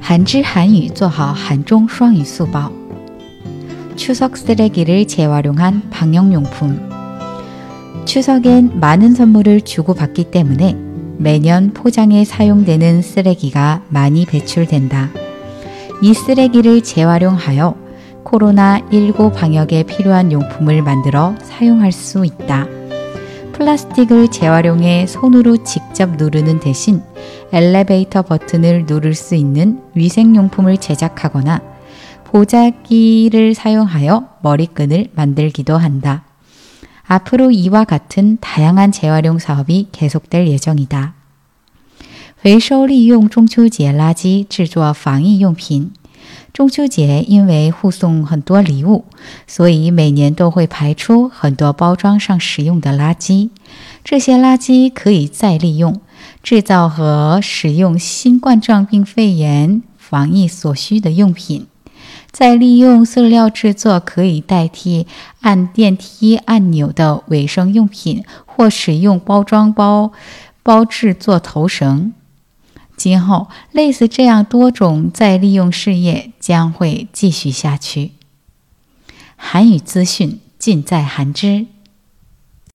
한지 한유 做好韩中双语速报 추석 쓰레기를 재활용한 방역용품 추석엔 많은 선물을 주고받기 때문에 매년 포장에 사용되는 쓰레기가 많이 배출된다. 이 쓰레기를 재활용하여 코로나19 방역에 필요한 용품을 만들어 사용할 수 있다. 플라스틱을 재활용해 손으로 직접 누르는 대신 엘리베이터 버튼을 누를 수 있는 위생용품을 제작하거나 보자기를 사용하여 머리끈을 만들기도 한다. 앞으로 이와 같은 다양한 재활용 사업이 계속될 예정이다. 回收利用中秋节垃圾制作防疫用品。 中秋节因为互送很多礼物，所以每年都会排出很多包装上使用的垃圾。这些垃圾可以再利用，制造和使用新冠状病肺炎防疫所需的用品。再利用塑料制作可以代替按电梯按钮的卫生用品，或使用包装包包制作头绳。今后，类似这样多种再利用事业将会继续下去。韩语资讯尽在韩知。